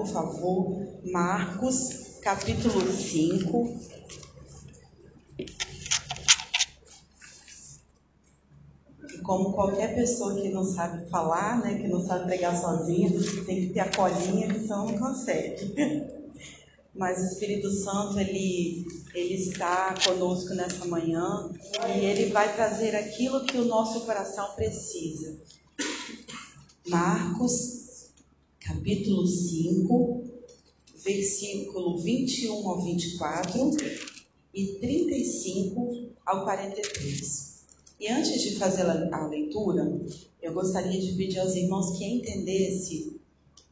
por favor, Marcos, capítulo 5. Como qualquer pessoa que não sabe falar, né, que não sabe pregar sozinha, tem que ter a colinha, então não consegue. Mas o Espírito Santo, ele, ele está conosco nessa manhã e ele vai trazer aquilo que o nosso coração precisa. Marcos, capítulo 5, versículo 21 ao 24 e 35 ao 43. E antes de fazer a leitura, eu gostaria de pedir aos irmãos que entendessem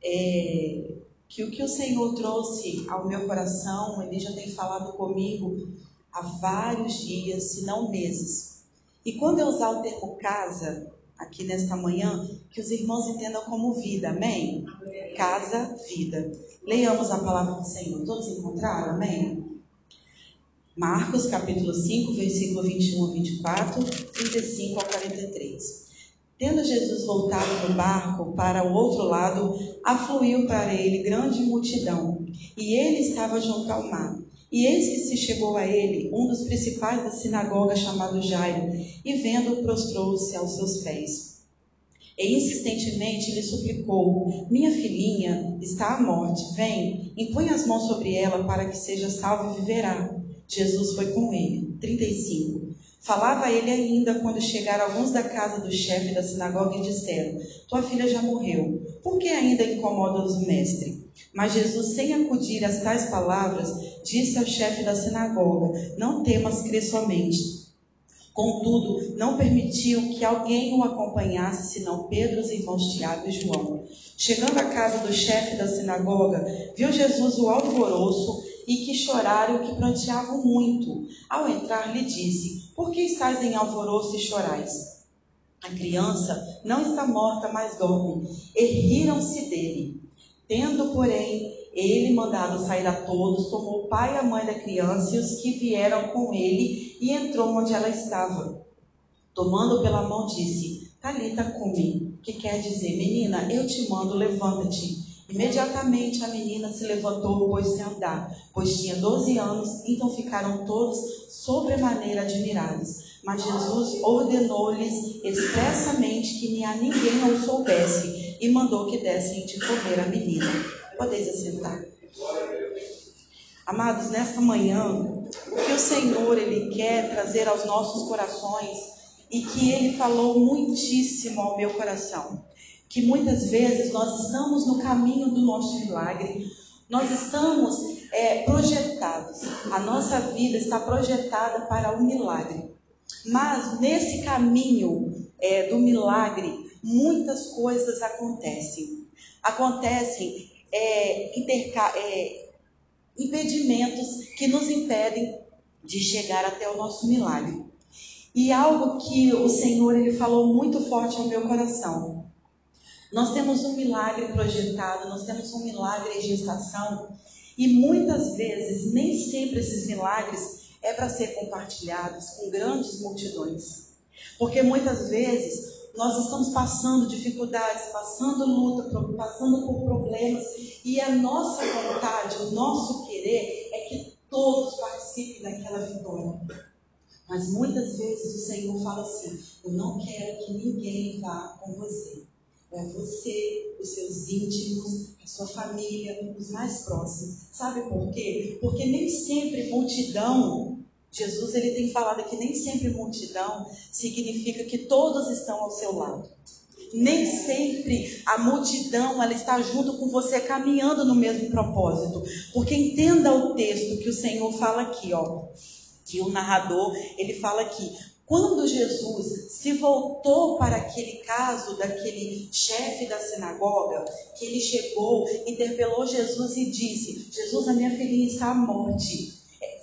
é, que o que o Senhor trouxe ao meu coração, Ele já tem falado comigo há vários dias, se não meses. E quando eu usar o termo casa, aqui nesta manhã, que os irmãos entendam como vida, amém? Casa, vida. Leiamos a palavra do Senhor. Todos encontraram, amém? Marcos capítulo 5, versículo 21 a 24, 35 a 43. Tendo Jesus voltado do barco para o outro lado, afluiu para ele grande multidão, e ele estava junto ao mar. E eis que se chegou a ele um dos principais da sinagoga, chamado Jairo, e vendo-o, prostrou-se aos seus pés. E insistentemente lhe suplicou: Minha filhinha está à morte, vem, impõe as mãos sobre ela para que seja salva e viverá. Jesus foi com ele. 35. Falava ele ainda quando chegaram alguns da casa do chefe da sinagoga e disseram: Tua filha já morreu, por que ainda incomodas o mestre? Mas Jesus, sem acudir às tais palavras, disse ao chefe da sinagoga: Não temas crer somente. Contudo, não permitiu que alguém o acompanhasse, senão Pedro, os irmãos Tiago e João. Chegando à casa do chefe da sinagoga, viu Jesus o alvoroço e que choraram e que pranteavam muito. Ao entrar, lhe disse: por que estáis em alvoroço e chorais? A criança não está morta, mas dorme. E riram-se dele. Tendo, porém, ele mandado sair a todos, tomou o pai e a mãe da criança e os que vieram com ele e entrou onde ela estava. Tomando pela mão, disse: Talita cumi, que quer dizer, menina, eu te mando, levanta-te. Imediatamente a menina se levantou, pôs-se a andar, pois tinha 12 anos, então ficaram todos sobremaneira admirados. Mas Jesus ordenou-lhes expressamente que nem a ninguém não soubesse e mandou que dessem de comer a menina. Podeis assentar. Amados, nesta manhã, o que o Senhor ele quer trazer aos nossos corações e que ele falou muitíssimo ao meu coração que muitas vezes nós estamos no caminho do nosso milagre, nós estamos é, projetados, a nossa vida está projetada para o milagre. Mas nesse caminho é, do milagre, muitas coisas acontecem. Acontecem é, é, impedimentos que nos impedem de chegar até o nosso milagre. E algo que o Senhor ele falou muito forte ao meu coração. Nós temos um milagre projetado, nós temos um milagre em gestação e muitas vezes nem sempre esses milagres é para ser compartilhados com grandes multidões. Porque muitas vezes nós estamos passando dificuldades, passando luta, passando por problemas e a nossa vontade, o nosso querer é que todos participem daquela vitória. Mas muitas vezes o Senhor fala assim: Eu não quero que ninguém vá com você é você, os seus íntimos, a sua família, os mais próximos. Sabe por quê? Porque nem sempre multidão, Jesus ele tem falado que nem sempre multidão significa que todos estão ao seu lado. Nem sempre a multidão ela está junto com você caminhando no mesmo propósito. Porque entenda o texto que o Senhor fala aqui, ó. Que o narrador, ele fala aqui: quando Jesus se voltou para aquele caso daquele chefe da sinagoga, que ele chegou, interpelou Jesus e disse: Jesus, a minha filhinha está à morte.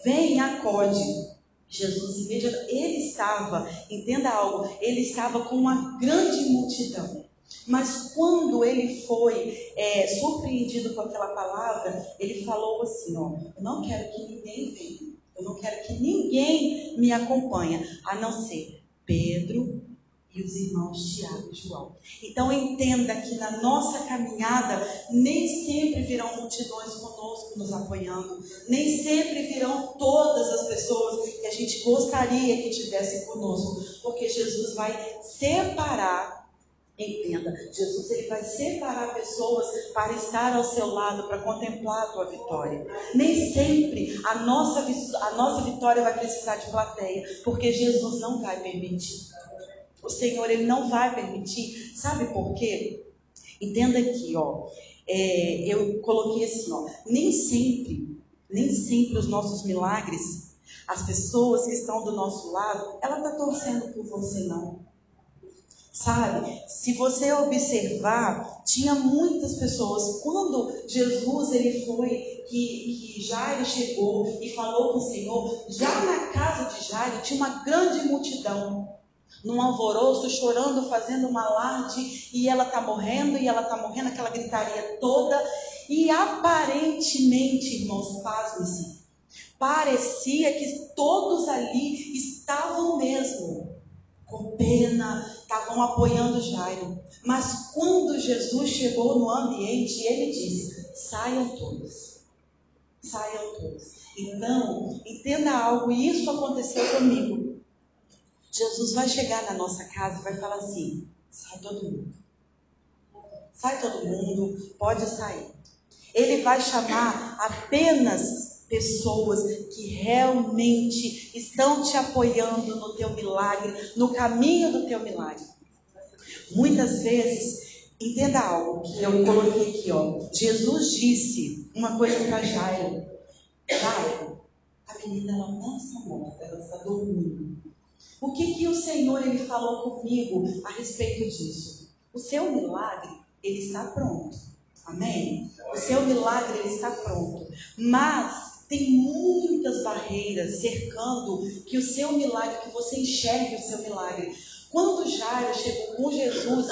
Vem acode. Jesus imediatamente, ele estava, entenda algo, ele estava com uma grande multidão. Mas quando ele foi é, surpreendido com aquela palavra, ele falou assim: ó, eu não quero que ninguém venha eu não quero que ninguém me acompanhe, a não ser Pedro e os irmãos Tiago e João. Então entenda que na nossa caminhada nem sempre virão multidões conosco nos apoiando, nem sempre virão todas as pessoas que a gente gostaria que tivessem conosco, porque Jesus vai separar Entenda, Jesus ele vai separar pessoas para estar ao seu lado, para contemplar a tua vitória. Nem sempre a nossa, a nossa vitória vai precisar de plateia, porque Jesus não vai permitir. O Senhor ele não vai permitir. Sabe por quê? Entenda aqui, ó. É, eu coloquei assim, ó. Nem sempre, nem sempre os nossos milagres, as pessoas que estão do nosso lado, ela está torcendo por você não. Sabe? Se você observar, tinha muitas pessoas. Quando Jesus ele foi, que, que Jairo chegou e falou com o Senhor, já na casa de Jairo tinha uma grande multidão. Num alvoroço, chorando, fazendo um alarde, e ela está morrendo, e ela está morrendo, aquela gritaria toda. E aparentemente, irmãos, pasmem-se, parecia que todos ali estavam mesmo com pena, estavam apoiando Jairo. Mas quando Jesus chegou no ambiente, ele disse: saiam todos. Saiam todos. Então, entenda algo, e isso aconteceu comigo. Jesus vai chegar na nossa casa e vai falar assim: sai todo mundo. Sai todo mundo, pode sair. Ele vai chamar apenas pessoas que realmente estão te apoiando no teu milagre, no caminho do teu milagre. Muitas vezes, entenda algo que eu coloquei aqui, ó. Jesus disse uma coisa para Jairo. Jairo, a menina ela não está morta, ela está dormindo. O que que o Senhor ele falou comigo a respeito disso? O seu milagre, ele está pronto. Amém? O seu milagre ele está pronto. Mas tem muitas barreiras cercando que o seu milagre, que você enxergue o seu milagre. Quando Jairo chegou com Jesus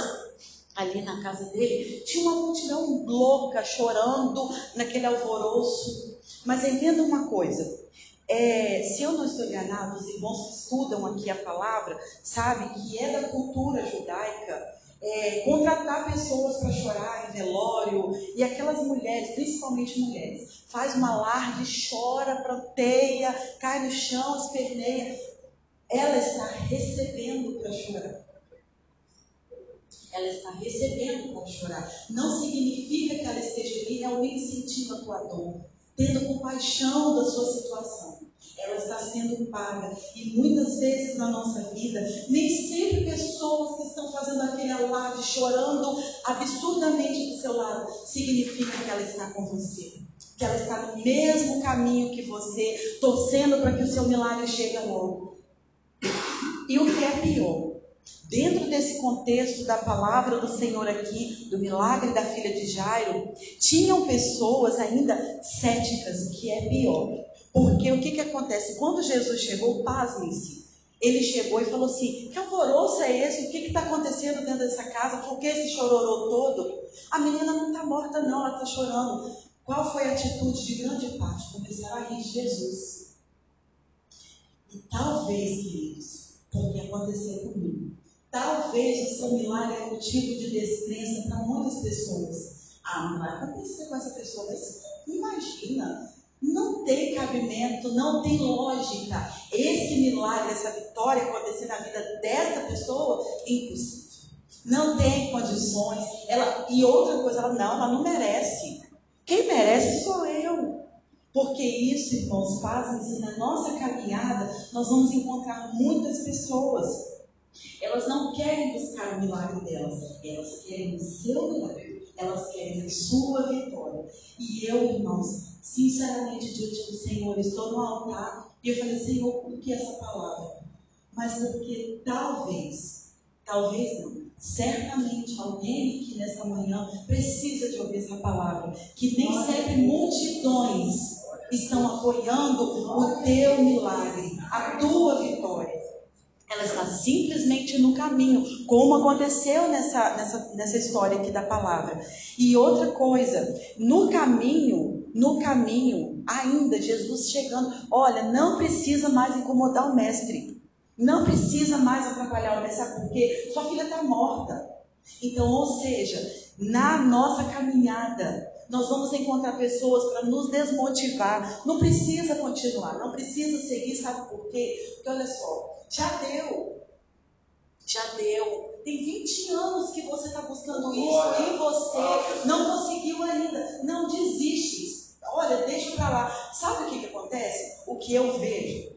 ali na casa dele, tinha uma multidão louca chorando naquele alvoroço. Mas entenda uma coisa, é, se eu não estou enganado, os irmãos que estudam aqui a palavra sabem que é da cultura judaica é, contratar pessoas para chorar em velório, e aquelas mulheres, principalmente mulheres, faz uma alarde, chora, pranteia, cai no chão, esperneia. Ela está recebendo para chorar. Ela está recebendo para chorar. Não significa que ela esteja ali realmente sentindo a tua dor, tendo compaixão da sua situação sendo paga. E muitas vezes na nossa vida, nem sempre pessoas que estão fazendo aquele alarde, chorando absurdamente do seu lado, significa que ela está com você. Que ela está no mesmo caminho que você, torcendo para que o seu milagre chegue logo. E o que é pior, Dentro desse contexto da palavra do Senhor aqui, do milagre da filha de Jairo, tinham pessoas ainda céticas, que é pior. Porque o que, que acontece? Quando Jesus chegou, pasmem-se. Ele chegou e falou assim: Que alvoroço é esse? O que está acontecendo dentro dessa casa? Por que esse chororô todo? A menina não está morta, não, ela está chorando. Qual foi a atitude de grande parte? Começaram a rir de Jesus. E talvez, queridos, porque aconteceu comigo, talvez o seu milagre é motivo de descrença para muitas pessoas. Ah, não vai acontecer com essa pessoa. Mas imagina, não tem cabimento, não tem lógica. Esse milagre, essa vitória acontecer na vida dessa pessoa, impossível. Não tem condições. Ela, e outra coisa, ela não, ela não merece. Quem merece sou eu. Porque isso, irmãos, fazem na nossa caminhada, nós vamos encontrar muitas pessoas. Elas não querem buscar o milagre delas, elas querem o seu milagre, elas querem a sua vitória. E eu, irmãos, sinceramente diante do Senhor, estou no altar e eu falei, Senhor, por que essa palavra? Mas porque talvez, talvez não, certamente alguém aqui nessa manhã precisa de ouvir essa palavra, que nem sempre multidões estão apoiando o teu milagre, a tua vitória. Ela está simplesmente no caminho, como aconteceu nessa, nessa, nessa história aqui da palavra. E outra coisa, no caminho, no caminho, ainda Jesus chegando, olha, não precisa mais incomodar o mestre. Não precisa mais atrapalhar o homem, sabe por quê? Sua filha está morta. Então, ou seja, na nossa caminhada, nós vamos encontrar pessoas para nos desmotivar. Não precisa continuar, não precisa seguir, sabe por quê? Porque olha só, já deu. Já deu. Tem 20 anos que você está buscando isso e você não conseguiu ainda. Não desiste. Olha, deixa para lá. Sabe o que, que acontece? O que eu vejo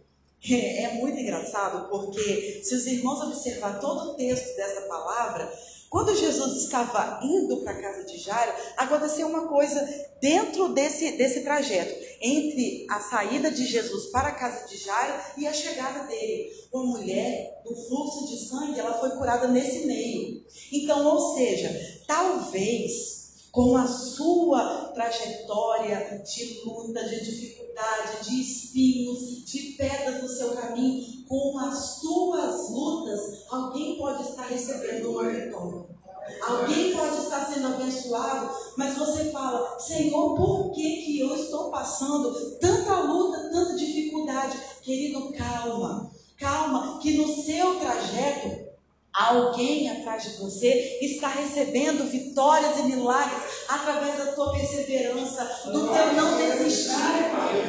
é, é muito engraçado, porque se os irmãos observar todo o texto dessa palavra, quando Jesus estava indo para a casa de Jairo, aconteceu uma coisa dentro desse, desse trajeto, entre a saída de Jesus para a casa de Jairo e a chegada dele. Uma mulher do fluxo de sangue, ela foi curada nesse meio. Então, ou seja, talvez com a sua trajetória de luta, de dificuldade, de espinhos, de pedras no seu caminho, com as suas lutas, alguém pode estar recebendo uma vitória. Alguém pode estar sendo abençoado, mas você fala, Senhor, por que, que eu estou passando tanta luta, tanta dificuldade? Querido, calma, calma, que no seu trajeto Alguém atrás de você está recebendo vitórias e milagres através da tua perseverança, do teu não desistir.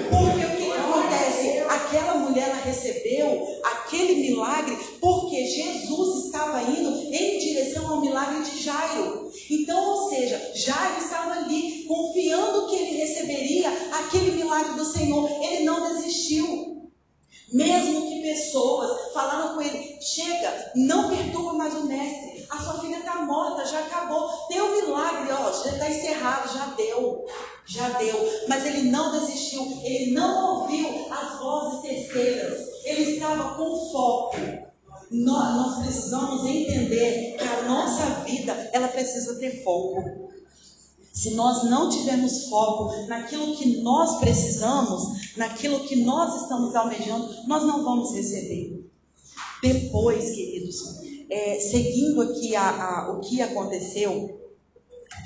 Porque o que, acontece? Aquela mulher ela recebeu aquele milagre porque Jesus estava indo em direção ao milagre de Jairo. Então, ou seja, Jairo estava ali confiando que ele receberia aquele milagre do Senhor. Ele não desistiu. Mesmo que pessoas falaram com ele, chega, não perturba mais o mestre, a sua filha está morta, já acabou, tem um milagre, ó, já está encerrado, já deu, já deu. Mas ele não desistiu, ele não ouviu as vozes terceiras, ele estava com foco. Nós, nós precisamos entender que a nossa vida, ela precisa ter foco. Se nós não tivermos foco naquilo que nós precisamos, naquilo que nós estamos almejando, nós não vamos receber. Depois, queridos, é, seguindo aqui a, a, o que aconteceu,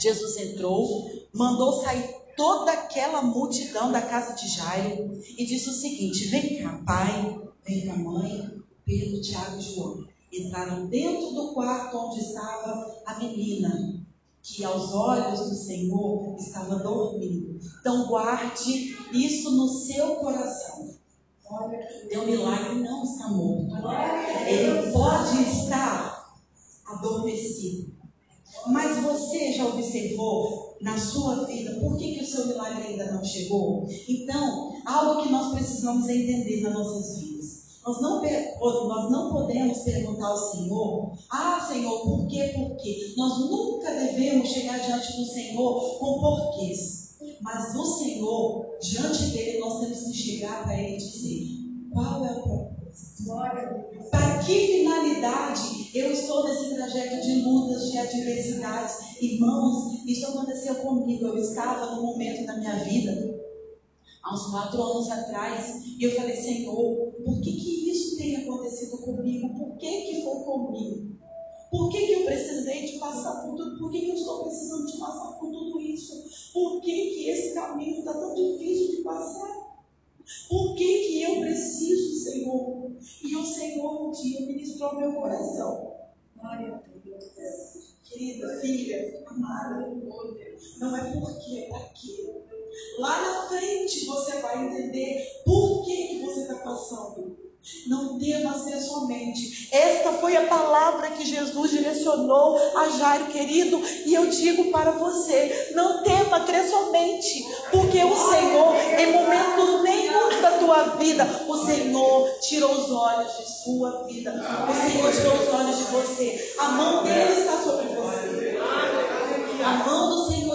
Jesus entrou, mandou sair toda aquela multidão da casa de Jairo e disse o seguinte: Vem cá, pai, vem cá, mãe, Pedro, Tiago e João. Entraram dentro do quarto onde estava a menina que aos olhos do Senhor estava dormindo. Então guarde isso no seu coração. Teu milagre não está morto. Ele pode estar adormecido. Mas você já observou na sua vida por que, que o seu milagre ainda não chegou? Então, algo que nós precisamos entender nas nossas vidas. Nós não, nós não podemos perguntar ao Senhor, ah Senhor, por quê, por quê? Nós nunca devemos chegar diante do Senhor com porquês. Mas do Senhor, diante dele, nós temos que chegar para ele e dizer, qual é o propósito? Para que finalidade eu estou nesse trajeto de lutas, de adversidades? Irmãos, isso aconteceu comigo. Eu estava num momento da minha vida há uns quatro anos atrás, e eu falei, Senhor, por que, que isso tem acontecido comigo? Por que, que foi comigo? Por que, que eu precisei de passar por tudo? Por que, que eu estou precisando de passar por tudo isso? Por que, que esse caminho está tão difícil de passar? Por que, que eu preciso, Senhor? E o Senhor um dia ministrou meu coração. Glória a Deus. Querida filha, amada, não é porque é aquilo Lá na frente você vai entender por que, que você está passando. Não tema ser somente. Esta foi a palavra que Jesus direcionou a Jairo, querido. E eu digo para você: não tema crer somente. Porque o Senhor, em momento nenhum da tua vida, o Senhor tirou os olhos de sua vida. O Senhor tirou os olhos de você. A mão dele está sobre você. A mão do Senhor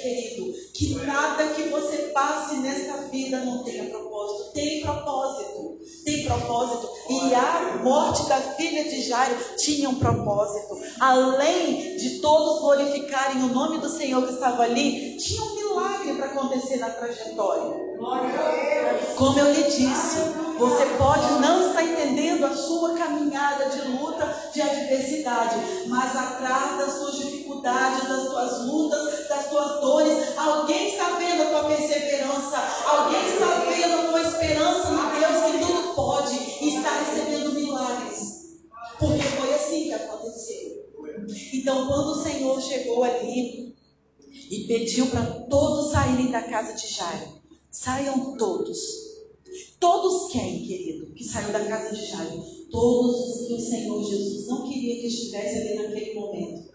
querido, que nada que você passe nesta vida não tenha propósito. Tem propósito, tem propósito. E a morte da filha de Jairo tinha um propósito. Além de todos glorificarem o nome do Senhor que estava ali, tinha um milagre para acontecer na trajetória. Como eu lhe disse, você pode não estar entendendo a sua caminhada de luta, de adversidade, mas atrás das suas dificuldades, das suas lutas, das suas dores, alguém está vendo a tua perseverança, alguém está vendo tua esperança no Deus que tudo pode e está recebendo milagres. Porque foi assim que aconteceu. Então, quando o Senhor chegou ali e pediu para todos saírem da casa de Jairo, Saiam todos. Todos quem, querido, que saiu da casa de Jairo? Todos os que o Senhor Jesus não queria que estivesse ali naquele momento.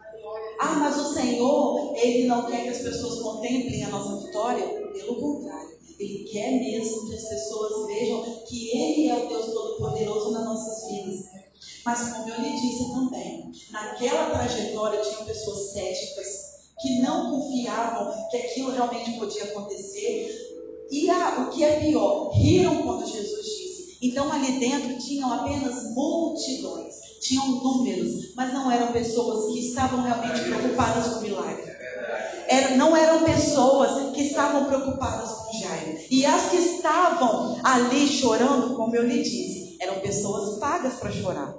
Ah, mas o Senhor, Ele não quer que as pessoas contemplem a nossa vitória? Pelo contrário, Ele quer mesmo que as pessoas vejam que Ele é o Deus Todo-Poderoso nas nossas vidas. Mas como eu lhe disse também, naquela trajetória tinham pessoas céticas que não confiavam que aquilo realmente podia acontecer, e a, o que é pior, riram quando Jesus disse. Então ali dentro tinham apenas multidões, tinham números, mas não eram pessoas que estavam realmente preocupadas com o milagre. Era, não eram pessoas que estavam preocupadas com Jairo. E as que estavam ali chorando, como eu lhe disse, eram pessoas pagas para chorar.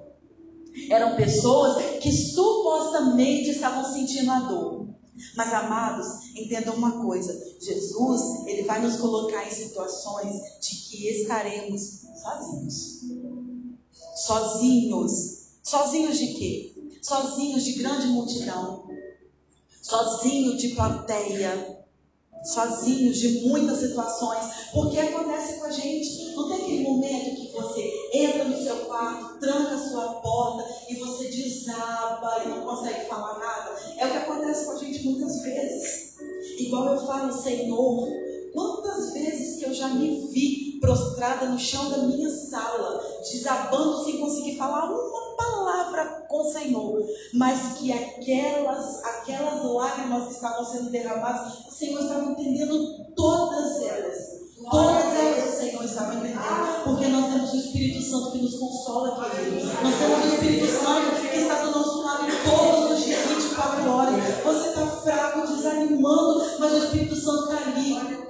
Eram pessoas que supostamente estavam sentindo a dor. Mas amados, entendam uma coisa: Jesus, ele vai nos colocar em situações de que estaremos sozinhos. Sozinhos. Sozinhos de quê? Sozinhos de grande multidão. Sozinho de plateia sozinhos de muitas situações, porque acontece com a gente. Não tem aquele momento que você entra no seu quarto, tranca a sua porta e você desaba e não consegue falar nada. É o que acontece com a gente muitas vezes. Igual eu falo, Senhor, quantas vezes que eu já me vi prostrada no chão da minha sala, desabando sem conseguir falar uma palavra com o Senhor, mas que aquelas, aquelas lágrimas que estavam sendo derramadas, o Senhor estava entendendo todas elas. Todas elas o Senhor estava entendendo. Porque nós temos o Espírito Santo que nos consola, querido. Nós temos o Espírito Santo que está do nosso lado todos os dias, 24 horas. Você está fraco, desanimando, mas o Espírito Santo está ali.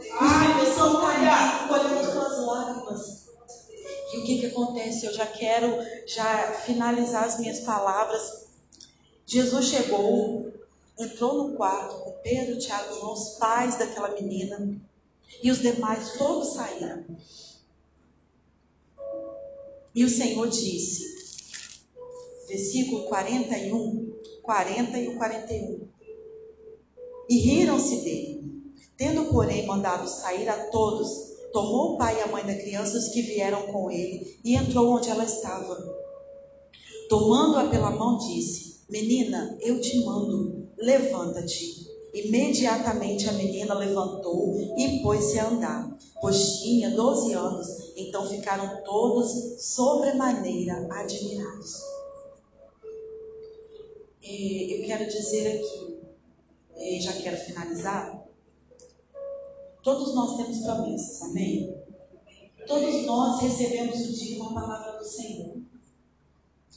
O que, que acontece? Eu já quero já finalizar as minhas palavras. Jesus chegou, entrou no quarto com Pedro, Tiago, João, os pais daquela menina, e os demais todos saíram. E o Senhor disse, versículo 41, 40 e o 41. E riram-se dele, tendo, porém, mandado sair a todos, tomou o pai e a mãe da criança, os que vieram com ele, e entrou onde ela estava. Tomando-a pela mão, disse: Menina, eu te mando, levanta-te. Imediatamente a menina levantou e pôs-se a andar, pois tinha doze anos. Então ficaram todos sobremaneira admirados. E eu quero dizer aqui, já quero finalizar, Todos nós temos promessas, amém? Todos nós recebemos o dia uma palavra do Senhor.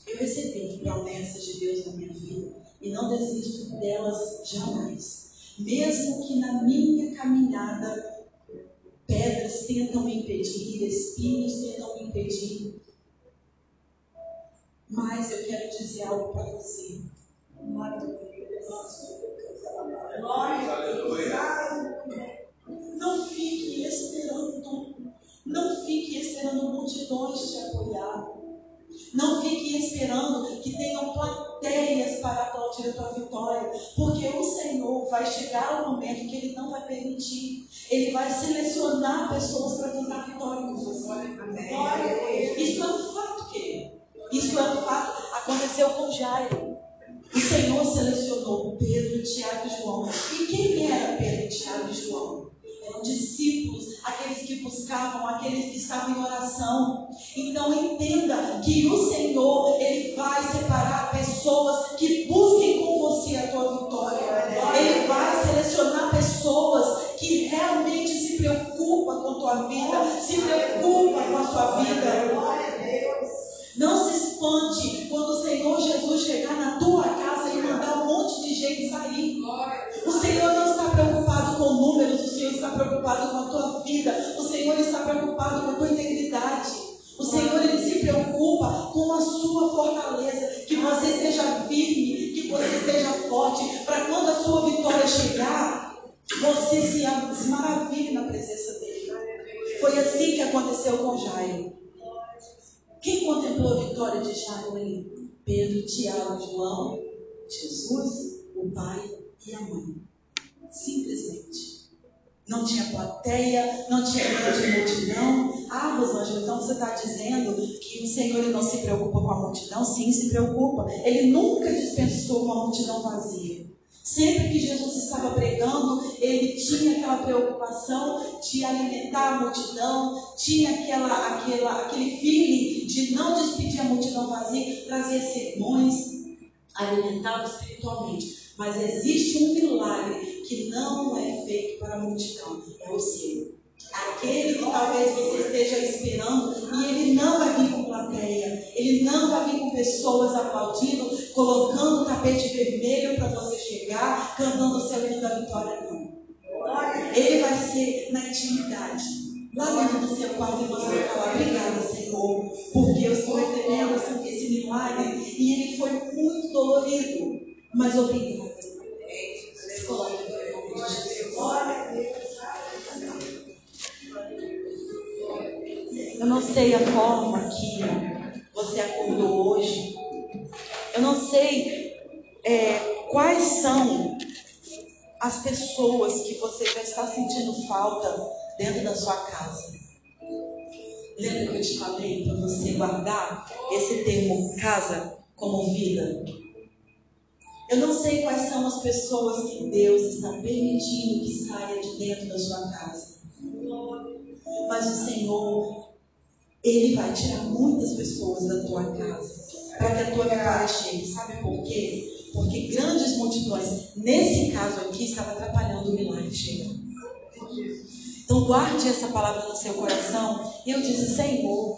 Eu recebi promessas de Deus na minha vida e não desisto delas jamais. Mesmo que na minha caminhada pedras tentam me impedir, espinhos tentam me impedir. Mas eu quero dizer algo para você. Glória a Deus. Glória a Deus. Não fique esperando. Não fique esperando multidões te apoiar. Não fique esperando que tenham plateias para aplaudir a tua vitória, porque o Senhor vai chegar ao momento que Ele não vai permitir. Ele vai selecionar pessoas para cantar vitória com você. Isso é um fato, querido. Isso é um fato. Aconteceu com Jairo. O Senhor selecionou Pedro, Tiago e João. E quem era Pedro, Tiago e João? Eram discípulos, aqueles que buscavam, aqueles que estavam em oração. Então entenda que o Senhor, Ele vai separar pessoas que busquem com você a tua vitória. Ele vai selecionar pessoas que realmente se preocupam com a tua vida, se preocupam com a sua vida. Não se na tua casa e mandar um monte de gente sair. O Senhor não está preocupado com números, o Senhor está preocupado com a tua vida, o Senhor está preocupado com a tua integridade. O Senhor ele se preocupa com a sua fortaleza, que você seja firme, que você seja forte, para quando a sua vitória chegar, você se, maravilhe na presença dele. Foi assim que aconteceu com Jairo. Quem contemplou a vitória de Jairo ali? Pedro, Tiago, João, Jesus, o pai e a mãe. Simplesmente. Não tinha plateia, não tinha grande multidão. Ah, Rosângela, então você está dizendo que o Senhor não se preocupa com a multidão? Sim, se preocupa. Ele nunca dispensou uma multidão vazia. Sempre que Jesus estava pregando, ele tinha aquela preocupação de alimentar a multidão, tinha aquela, aquela, aquele feeling de não despedir a multidão vazia, trazer sermões, alimentá-lo espiritualmente. Mas existe um milagre que não é feito para a multidão, é o seu. Aquele que talvez você esteja esperando e ele não vai vir com plateia, ele não vai vir com pessoas aplaudindo, colocando o tapete vermelho para você chegar, cantando o seu hino da vitória, não. Ele vai ser na intimidade, lá dentro do seu quarto, você vai falar: Obrigada, Senhor, porque eu estou entendendo esse milagre e ele foi muito dolorido, mas obrigada. Eu não sei a forma que você acordou hoje. Eu não sei é, quais são as pessoas que você já está sentindo falta dentro da sua casa. Lembra que eu te falei para você guardar esse termo casa como vida? Eu não sei quais são as pessoas que Deus está permitindo que saia de dentro da sua casa. Mas o Senhor ele vai tirar muitas pessoas da tua casa para que a tua vitória chegue. Sabe por quê? Porque grandes multidões, nesse caso aqui, estavam atrapalhando o milagre chegar. Então guarde essa palavra no seu coração. E eu disse, Senhor,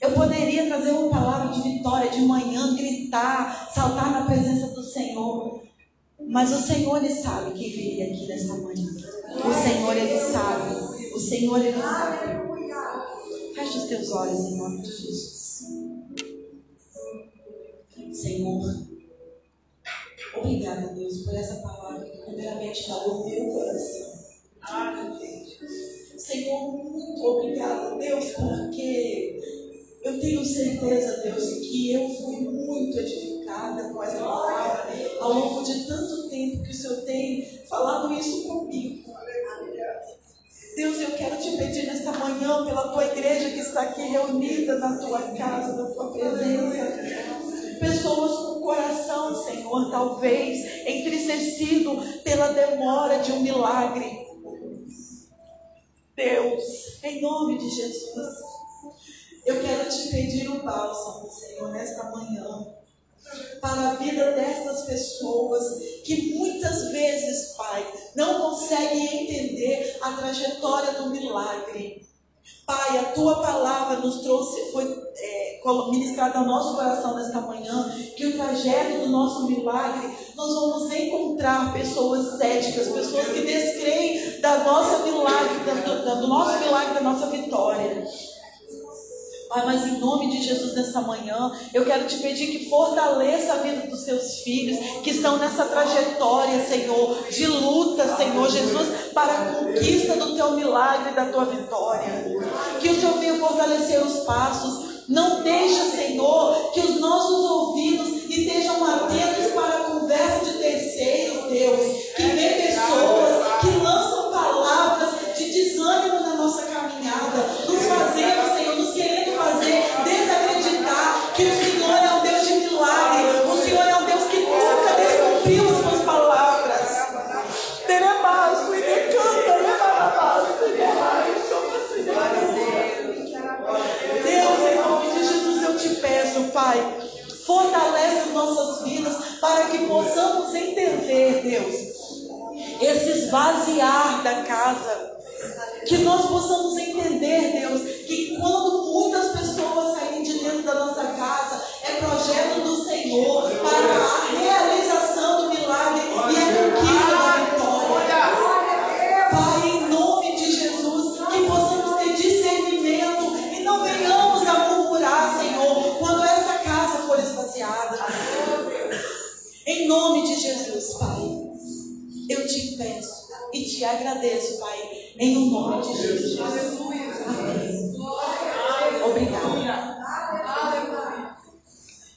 eu poderia trazer uma palavra de vitória de manhã, gritar, saltar na presença do Senhor. Mas o Senhor, Ele sabe quem viria aqui nesta manhã. O Senhor, Ele sabe. O Senhor, Ele sabe. Feche os teus olhos em nome de Jesus. Senhor, obrigada, Deus, por essa palavra que primeiramente falou no meu coração. Senhor, muito obrigada, Deus, porque eu tenho certeza, Deus, que eu fui muito edificada com essa palavra ao longo de tanto tempo que o Senhor tem falado isso comigo. Deus, eu quero te pedir nesta manhã pela tua igreja que está aqui reunida na tua casa, na tua presença. Pessoas com coração, Senhor, talvez entristecido pela demora de um milagre. Deus, em nome de Jesus, eu quero te pedir o bálsamo, Senhor, nesta manhã para a vida dessas pessoas que muitas vezes, Pai, não conseguem entender a trajetória do milagre. Pai, a tua palavra nos trouxe, foi é, ministrada ao nosso coração nesta manhã, que o trajeto do nosso milagre, nós vamos encontrar pessoas céticas, pessoas que descreem da nossa milagre, do, do nosso milagre, da nossa vitória. Pai, mas em nome de Jesus nessa manhã, eu quero te pedir que fortaleça a vida dos teus filhos que estão nessa trajetória, Senhor, de luta, Senhor Jesus, para a conquista do teu milagre da tua vitória. Que o Senhor venha fortalecer os passos. Não deixa, Senhor, que os nossos ouvidos estejam atentos para a conversa de terceiros, Deus. Que vê pessoas esvaziar da casa. Que nós possamos entender, Deus, que quando muitas pessoas saírem de dentro da nossa casa, é projeto do Senhor Senhor para a realização agradeço, Pai, em nome de Jesus. Amém. Obrigada.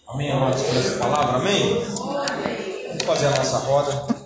Amém, amados, por essa palavra, amém? Vamos fazer a nossa roda.